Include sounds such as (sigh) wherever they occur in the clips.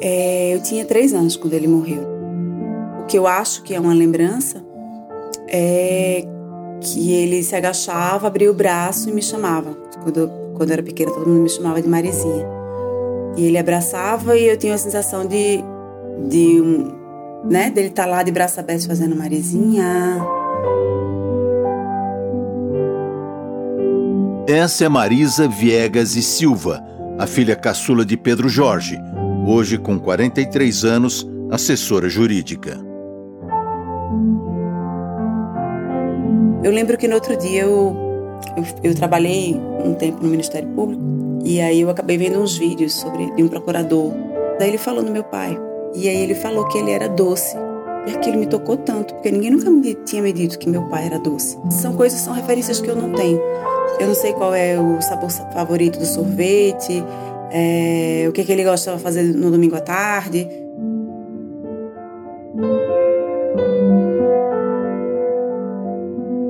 É, eu tinha três anos quando ele morreu. O que eu acho que é uma lembrança é que ele se agachava, abria o braço e me chamava. Quando, quando eu era pequena, todo mundo me chamava de Marizinha. E ele abraçava e eu tinha a sensação de, de né, dele estar tá lá de braço aberto fazendo Marizinha. Essa é Marisa Viegas e Silva, a filha caçula de Pedro Jorge, hoje com 43 anos, assessora jurídica. Eu lembro que no outro dia eu, eu, eu, trabalhei um tempo no Ministério Público e aí eu acabei vendo uns vídeos sobre de um procurador. Daí ele falou no meu pai. E aí ele falou que ele era doce. E aquilo me tocou tanto, porque ninguém nunca me tinha me dito que meu pai era doce. São coisas, são referências que eu não tenho. Eu não sei qual é o sabor favorito do sorvete, é, o que, que ele gostava de fazer no domingo à tarde.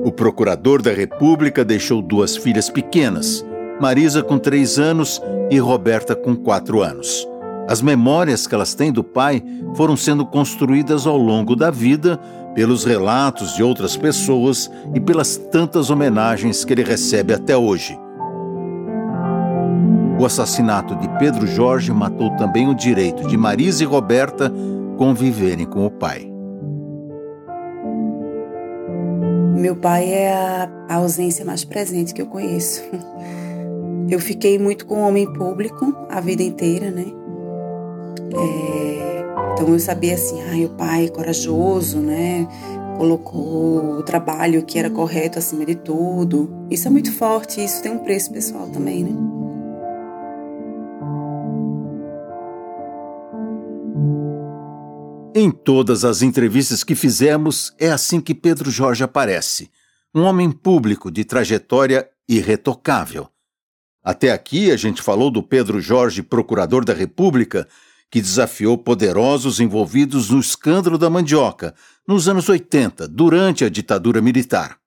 O procurador da República deixou duas filhas pequenas, Marisa com três anos e Roberta com quatro anos. As memórias que elas têm do pai foram sendo construídas ao longo da vida pelos relatos de outras pessoas e pelas tantas homenagens que ele recebe até hoje. O assassinato de Pedro Jorge matou também o direito de Marisa e Roberta conviverem com o pai. Meu pai é a ausência mais presente que eu conheço. (laughs) Eu fiquei muito com o homem público a vida inteira, né? É, então eu sabia assim, ah, o pai corajoso, né? Colocou o trabalho que era correto acima de tudo. Isso é muito forte, isso tem um preço pessoal também, né? Em todas as entrevistas que fizemos, é assim que Pedro Jorge aparece. Um homem público de trajetória irretocável. Até aqui a gente falou do Pedro Jorge, procurador da República, que desafiou poderosos envolvidos no escândalo da mandioca, nos anos 80, durante a ditadura militar.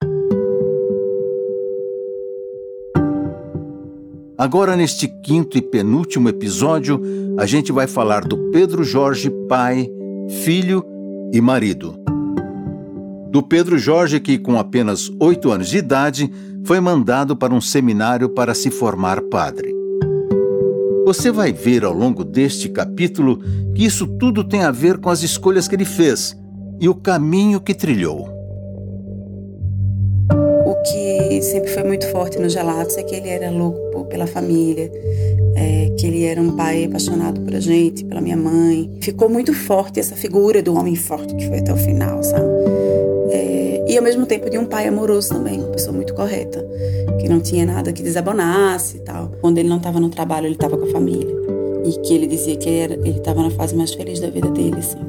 Agora, neste quinto e penúltimo episódio, a gente vai falar do Pedro Jorge, pai, filho e marido. Do Pedro Jorge, que com apenas oito anos de idade foi mandado para um seminário para se formar padre. Você vai ver ao longo deste capítulo que isso tudo tem a ver com as escolhas que ele fez e o caminho que trilhou. O que sempre foi muito forte no Gelatos é que ele era louco pela família, é, que ele era um pai apaixonado por a gente, pela minha mãe. Ficou muito forte essa figura do homem forte que foi até o final, sabe? É, e ao mesmo tempo de um pai amoroso também, uma pessoa muito correta que não tinha nada que desabonasse e tal. Quando ele não estava no trabalho, ele estava com a família. E que ele dizia que ele estava na fase mais feliz da vida dele, assim.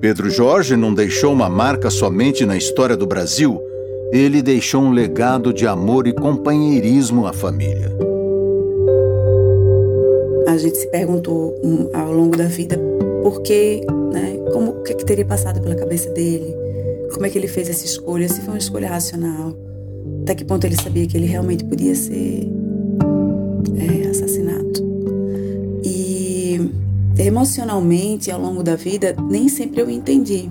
Pedro Jorge não deixou uma marca somente na história do Brasil, ele deixou um legado de amor e companheirismo à família. A gente se perguntou um, ao longo da vida por que, né, como, o que, que teria passado pela cabeça dele, como é que ele fez essa escolha, se foi uma escolha racional, até que ponto ele sabia que ele realmente podia ser é, assassinado. E emocionalmente, ao longo da vida, nem sempre eu entendi.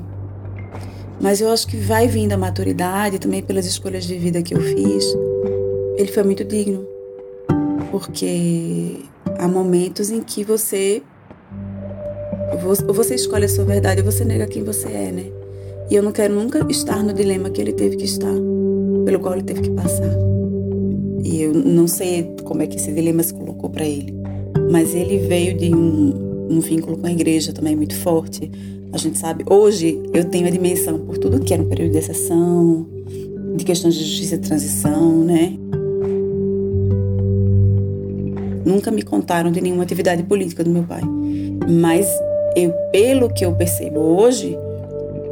Mas eu acho que vai vindo a maturidade, também pelas escolhas de vida que eu fiz. Ele foi muito digno. Porque há momentos em que você você escolhe a sua verdade e você nega quem você é, né? E eu não quero nunca estar no dilema que ele teve que estar pelo qual ele teve que passar. E eu não sei como é que esse dilema se colocou para ele, mas ele veio de um, um vínculo com a igreja também muito forte. A gente sabe, hoje eu tenho a dimensão por tudo que era um período de exceção, de questões de justiça de transição, né? Nunca me contaram de nenhuma atividade política do meu pai, mas eu, pelo que eu percebo hoje,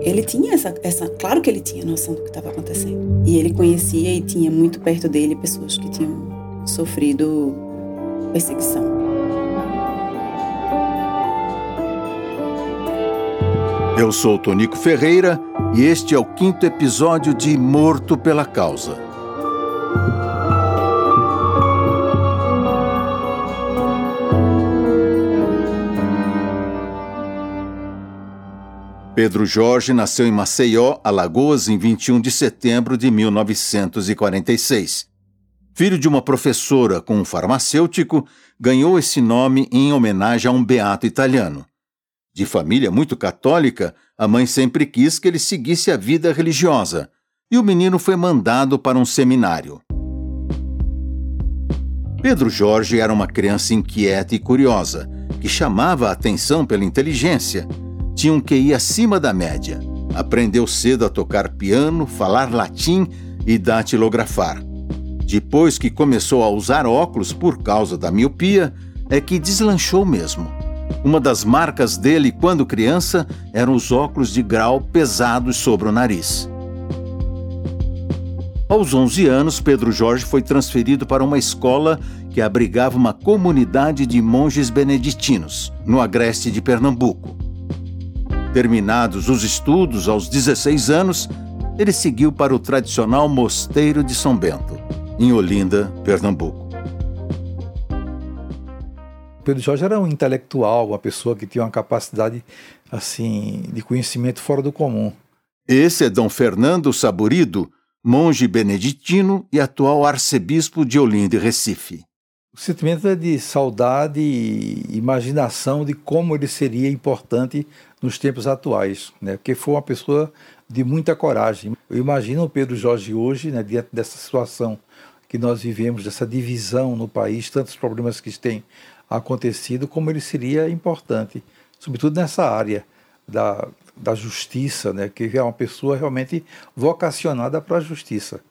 ele tinha essa, essa, claro que ele tinha noção do que estava acontecendo. E ele conhecia e tinha muito perto dele pessoas que tinham sofrido perseguição. Eu sou Tonico Ferreira e este é o quinto episódio de Morto pela Causa. Pedro Jorge nasceu em Maceió, Alagoas, em 21 de setembro de 1946. Filho de uma professora com um farmacêutico, ganhou esse nome em homenagem a um beato italiano. De família muito católica, a mãe sempre quis que ele seguisse a vida religiosa, e o menino foi mandado para um seminário. Pedro Jorge era uma criança inquieta e curiosa, que chamava a atenção pela inteligência. Tinha um QI acima da média. Aprendeu cedo a tocar piano, falar latim e datilografar. Depois que começou a usar óculos por causa da miopia, é que deslanchou mesmo. Uma das marcas dele quando criança eram os óculos de grau pesados sobre o nariz. Aos 11 anos, Pedro Jorge foi transferido para uma escola que abrigava uma comunidade de monges beneditinos, no agreste de Pernambuco. Terminados os estudos aos 16 anos, ele seguiu para o tradicional Mosteiro de São Bento, em Olinda, Pernambuco. Pedro Jorge era um intelectual, uma pessoa que tinha uma capacidade assim de conhecimento fora do comum. Esse é Dom Fernando Saburido, monge beneditino e atual arcebispo de Olinda e Recife. Sentimento é de saudade e imaginação de como ele seria importante nos tempos atuais, né? porque foi uma pessoa de muita coragem. Eu imagino o Pedro Jorge hoje, né, diante dessa situação que nós vivemos, dessa divisão no país, tantos problemas que têm acontecido, como ele seria importante, sobretudo nessa área da, da justiça, né? que é uma pessoa realmente vocacionada para a justiça.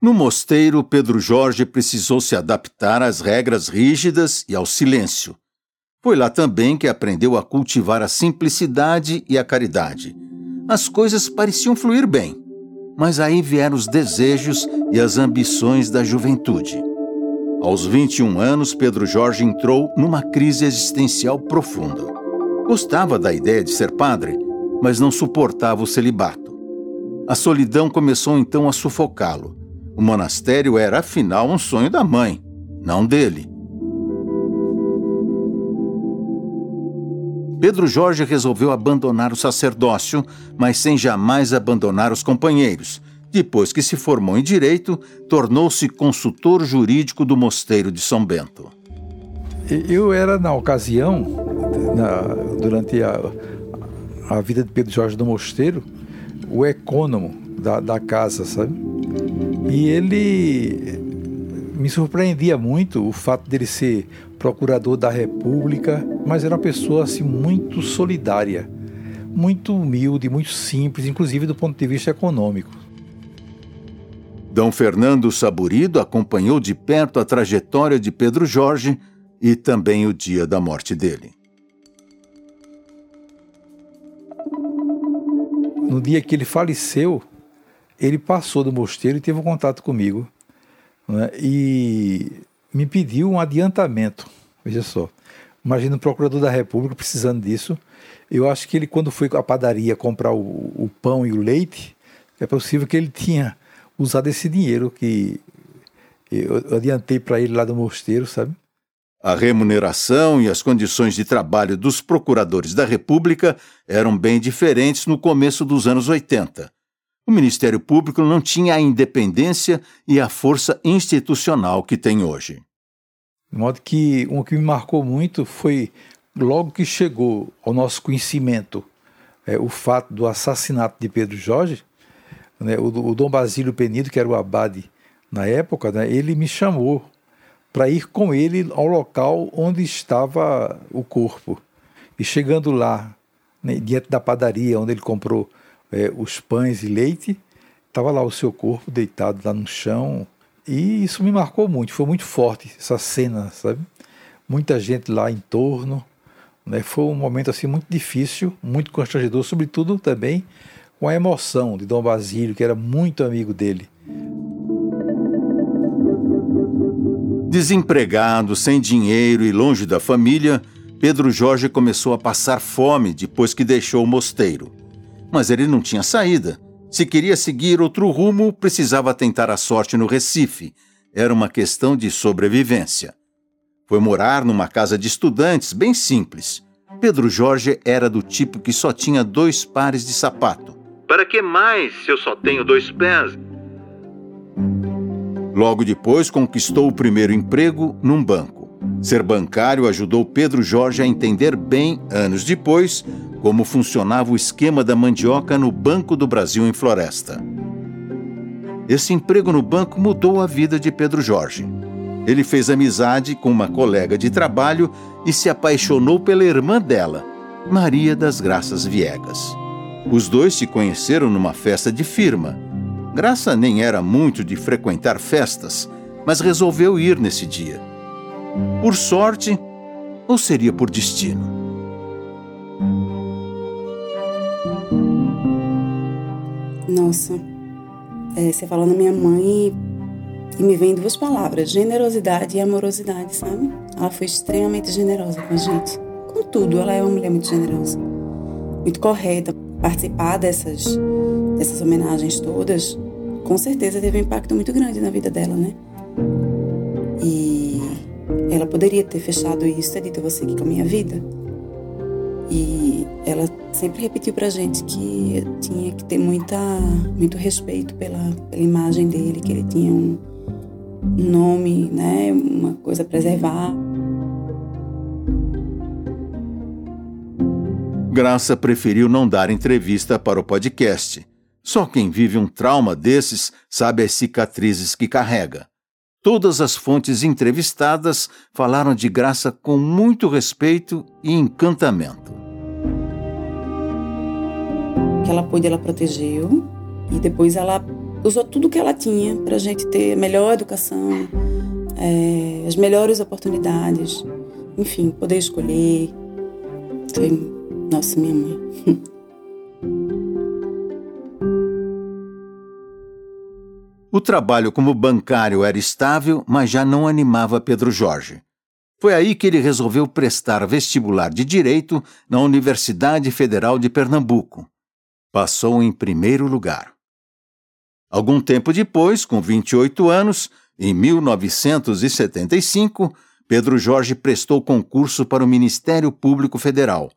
No mosteiro, Pedro Jorge precisou se adaptar às regras rígidas e ao silêncio. Foi lá também que aprendeu a cultivar a simplicidade e a caridade. As coisas pareciam fluir bem, mas aí vieram os desejos e as ambições da juventude. Aos 21 anos, Pedro Jorge entrou numa crise existencial profunda. Gostava da ideia de ser padre, mas não suportava o celibato. A solidão começou então a sufocá-lo. O monastério era, afinal, um sonho da mãe, não dele. Pedro Jorge resolveu abandonar o sacerdócio, mas sem jamais abandonar os companheiros. Depois que se formou em direito, tornou-se consultor jurídico do Mosteiro de São Bento. Eu era, na ocasião, na, durante a, a vida de Pedro Jorge do Mosteiro, o ecônomo da, da casa, sabe? E ele me surpreendia muito o fato dele ser procurador da República, mas era uma pessoa assim muito solidária, muito humilde, muito simples, inclusive do ponto de vista econômico. Dom Fernando Saburido acompanhou de perto a trajetória de Pedro Jorge e também o dia da morte dele. No dia que ele faleceu, ele passou do mosteiro e teve um contato comigo né, e me pediu um adiantamento. Veja só, imagina o procurador da República precisando disso. Eu acho que ele, quando foi à padaria comprar o, o pão e o leite, é possível que ele tinha usado esse dinheiro que eu adiantei para ele lá do mosteiro, sabe? A remuneração e as condições de trabalho dos procuradores da República eram bem diferentes no começo dos anos 80. O Ministério Público não tinha a independência e a força institucional que tem hoje. De modo que um que me marcou muito foi logo que chegou ao nosso conhecimento é, o fato do assassinato de Pedro Jorge, né, o, o Dom Basílio Penido, que era o abade na época, né, ele me chamou para ir com ele ao local onde estava o corpo. E chegando lá, né, diante da padaria onde ele comprou é, os pães e leite, estava lá o seu corpo deitado lá no chão. E isso me marcou muito, foi muito forte essa cena, sabe? Muita gente lá em torno. Né? Foi um momento assim muito difícil, muito constrangedor, sobretudo também com a emoção de Dom Basílio, que era muito amigo dele. Desempregado, sem dinheiro e longe da família, Pedro Jorge começou a passar fome depois que deixou o mosteiro. Mas ele não tinha saída. Se queria seguir outro rumo, precisava tentar a sorte no Recife. Era uma questão de sobrevivência. Foi morar numa casa de estudantes bem simples. Pedro Jorge era do tipo que só tinha dois pares de sapato. Para que mais se eu só tenho dois pés? Logo depois, conquistou o primeiro emprego num banco. Ser bancário ajudou Pedro Jorge a entender bem, anos depois, como funcionava o esquema da mandioca no Banco do Brasil em Floresta. Esse emprego no banco mudou a vida de Pedro Jorge. Ele fez amizade com uma colega de trabalho e se apaixonou pela irmã dela, Maria das Graças Viegas. Os dois se conheceram numa festa de firma. Graça nem era muito de frequentar festas, mas resolveu ir nesse dia. Por sorte, ou seria por destino? Nossa, é, você na minha mãe e me vem duas palavras: generosidade e amorosidade, sabe? Ela foi extremamente generosa com a gente. Com tudo, ela é uma mulher muito generosa, muito correta. Participar dessas, dessas homenagens todas, com certeza teve um impacto muito grande na vida dela, né? Ela poderia ter fechado isso, ter dito você aqui com a minha vida. E ela sempre repetiu pra gente que tinha que ter muita, muito respeito pela, pela imagem dele, que ele tinha um, nome, né, uma coisa a preservar. Graça preferiu não dar entrevista para o podcast. Só quem vive um trauma desses sabe as cicatrizes que carrega. Todas as fontes entrevistadas falaram de Graça com muito respeito e encantamento. Ela pôde, ela protegeu e depois ela usou tudo que ela tinha para a gente ter a melhor educação, é, as melhores oportunidades, enfim, poder escolher. Foi, nossa, minha mãe. (laughs) O trabalho como bancário era estável, mas já não animava Pedro Jorge. Foi aí que ele resolveu prestar vestibular de Direito na Universidade Federal de Pernambuco. Passou em primeiro lugar. Algum tempo depois, com 28 anos, em 1975, Pedro Jorge prestou concurso para o Ministério Público Federal.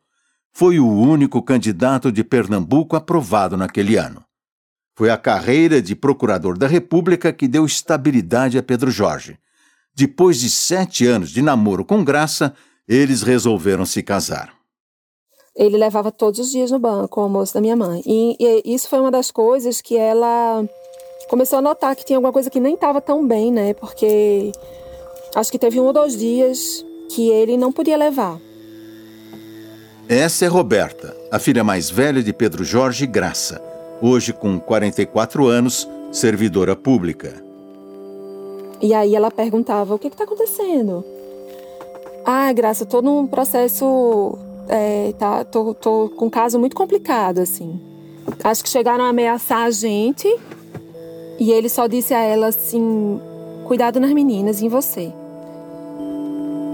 Foi o único candidato de Pernambuco aprovado naquele ano. Foi a carreira de procurador da República que deu estabilidade a Pedro Jorge. Depois de sete anos de namoro com Graça, eles resolveram se casar. Ele levava todos os dias no banco o almoço da minha mãe. E, e isso foi uma das coisas que ela começou a notar que tinha alguma coisa que nem estava tão bem, né? Porque acho que teve um ou dois dias que ele não podia levar. Essa é Roberta, a filha mais velha de Pedro Jorge Graça, hoje com 44 anos, servidora pública. E aí ela perguntava: o que está acontecendo? Ah, Graça, estou num processo. É, tá, tô, tô com um caso muito complicado, assim. Acho que chegaram a ameaçar a gente e ele só disse a ela assim: cuidado nas meninas e em você.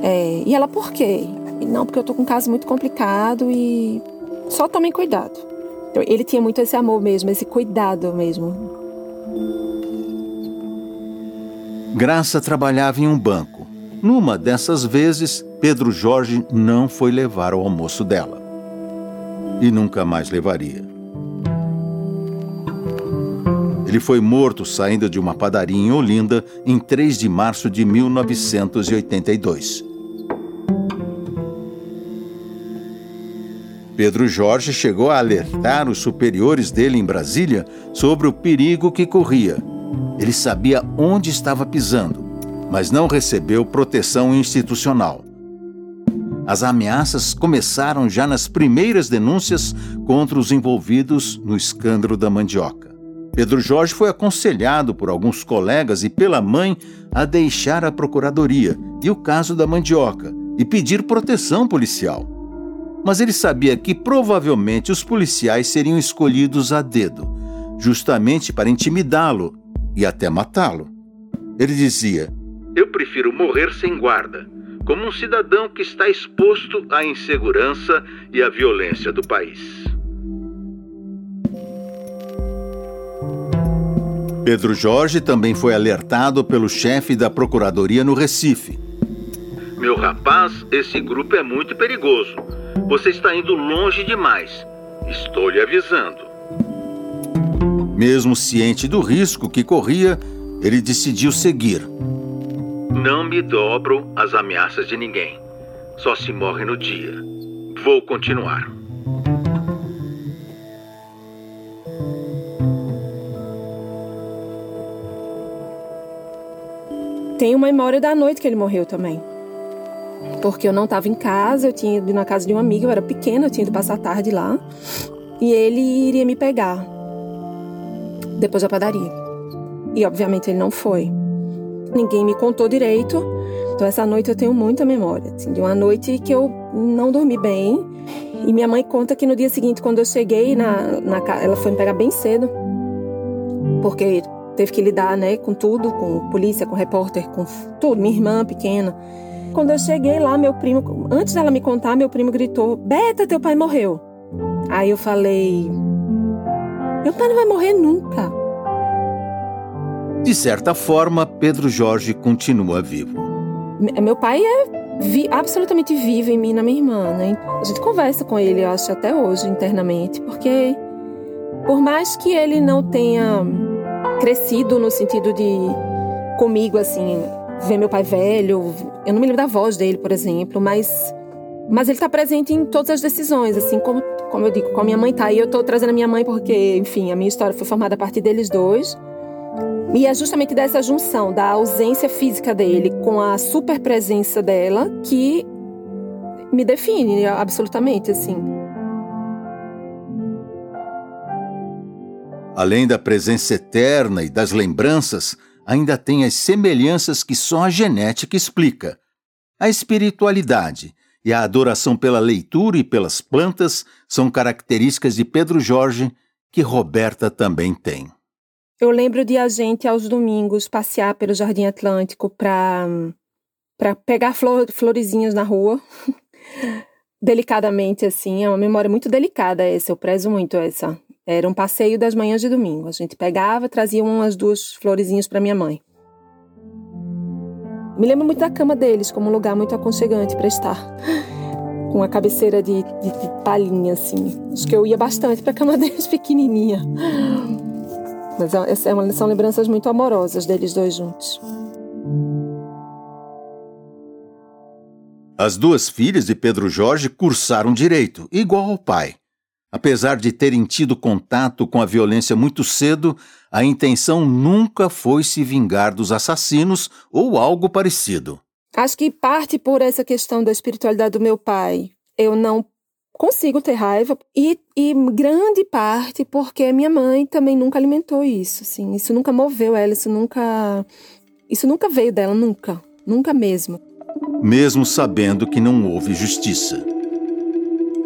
É, e ela, por quê? Não, porque eu tô com um caso muito complicado e só tomem cuidado. Então, ele tinha muito esse amor mesmo, esse cuidado mesmo. Graça trabalhava em um banco. Numa dessas vezes, Pedro Jorge não foi levar o almoço dela. E nunca mais levaria. Ele foi morto saindo de uma padaria em Olinda em 3 de março de 1982. Pedro Jorge chegou a alertar os superiores dele em Brasília sobre o perigo que corria. Ele sabia onde estava pisando, mas não recebeu proteção institucional. As ameaças começaram já nas primeiras denúncias contra os envolvidos no escândalo da mandioca. Pedro Jorge foi aconselhado por alguns colegas e pela mãe a deixar a procuradoria e o caso da mandioca e pedir proteção policial. Mas ele sabia que provavelmente os policiais seriam escolhidos a dedo, justamente para intimidá-lo e até matá-lo. Ele dizia: Eu prefiro morrer sem guarda, como um cidadão que está exposto à insegurança e à violência do país. Pedro Jorge também foi alertado pelo chefe da Procuradoria no Recife. Meu rapaz, esse grupo é muito perigoso. Você está indo longe demais. Estou lhe avisando. Mesmo ciente do risco que corria, ele decidiu seguir. Não me dobro às ameaças de ninguém. Só se morre no dia. Vou continuar. Tem uma memória da noite que ele morreu também. Porque eu não estava em casa, eu tinha ido na casa de uma amiga, eu era pequena, eu tinha ido passar a tarde lá. E ele iria me pegar depois da padaria. E obviamente ele não foi. Ninguém me contou direito. Então essa noite eu tenho muita memória, assim, de uma noite que eu não dormi bem. E minha mãe conta que no dia seguinte, quando eu cheguei na, na ela foi me pegar bem cedo, porque teve que lidar, né, com tudo, com polícia, com repórter, com tudo, minha irmã pequena. Quando eu cheguei lá, meu primo, antes dela me contar, meu primo gritou: "Beta, teu pai morreu". Aí eu falei: "Meu pai não vai morrer nunca". De certa forma, Pedro Jorge continua vivo. Meu pai é vi, absolutamente vivo em mim e na minha irmã, né? A gente conversa com ele, eu acho, até hoje, internamente, porque por mais que ele não tenha crescido no sentido de comigo, assim, ver meu pai velho. Eu não me lembro da voz dele, por exemplo, mas mas ele está presente em todas as decisões, assim como como eu digo, com a minha mãe tá. E eu estou trazendo a minha mãe porque, enfim, a minha história foi formada a partir deles dois. E é justamente dessa junção da ausência física dele com a super presença dela que me define absolutamente, assim. Além da presença eterna e das lembranças, ainda tem as semelhanças que só a genética explica. A espiritualidade e a adoração pela leitura e pelas plantas são características de Pedro Jorge que Roberta também tem. Eu lembro de a gente aos domingos passear pelo Jardim Atlântico para para pegar flor, florezinhas na rua. (laughs) Delicadamente assim, é uma memória muito delicada essa, eu prezo muito essa. Era um passeio das manhãs de domingo. A gente pegava, trazia umas duas florezinhas para minha mãe. Me lembro muito da cama deles, como um lugar muito aconchegante para estar. (gasps) Com a cabeceira de, de, de palhinha, assim. Acho que eu ia bastante para a cama (laughs) deles pequenininha. Mas é, é são lembranças muito amorosas deles dois juntos. As duas filhas de Pedro Jorge cursaram direito, igual ao pai. Apesar de terem tido contato com a violência muito cedo, a intenção nunca foi se vingar dos assassinos ou algo parecido. Acho que parte por essa questão da espiritualidade do meu pai. Eu não consigo ter raiva e, e grande parte porque minha mãe também nunca alimentou isso, assim, isso nunca moveu ela, isso nunca isso nunca veio dela, nunca, nunca mesmo. Mesmo sabendo que não houve justiça.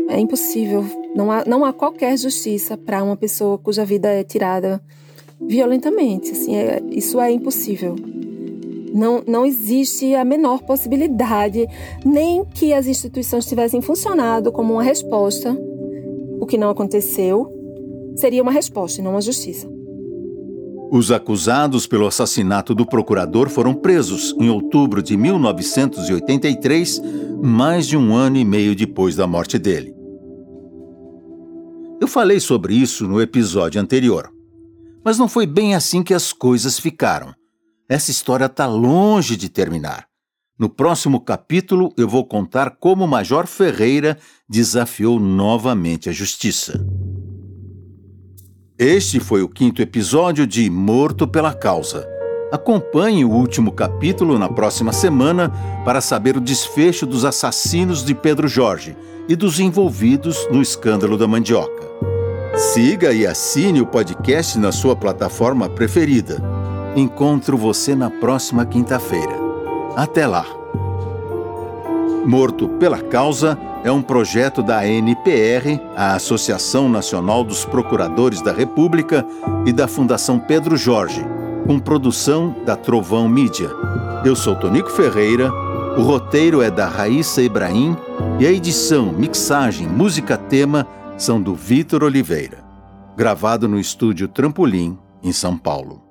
É impossível. Não há, não há qualquer justiça para uma pessoa cuja vida é tirada violentamente. Assim, é, isso é impossível. Não, não existe a menor possibilidade, nem que as instituições tivessem funcionado como uma resposta, o que não aconteceu, seria uma resposta e não uma justiça. Os acusados pelo assassinato do procurador foram presos em outubro de 1983, mais de um ano e meio depois da morte dele. Eu falei sobre isso no episódio anterior. Mas não foi bem assim que as coisas ficaram. Essa história está longe de terminar. No próximo capítulo, eu vou contar como o Major Ferreira desafiou novamente a justiça. Este foi o quinto episódio de Morto pela Causa. Acompanhe o último capítulo na próxima semana para saber o desfecho dos assassinos de Pedro Jorge e dos envolvidos no escândalo da mandioca. Siga e assine o podcast na sua plataforma preferida. Encontro você na próxima quinta-feira. Até lá! Morto pela Causa é um projeto da ANPR, a Associação Nacional dos Procuradores da República, e da Fundação Pedro Jorge, com produção da Trovão Mídia. Eu sou Tonico Ferreira, o roteiro é da Raíssa Ibrahim e a edição, mixagem, música tema são do Vitor Oliveira, gravado no estúdio Trampolim, em São Paulo.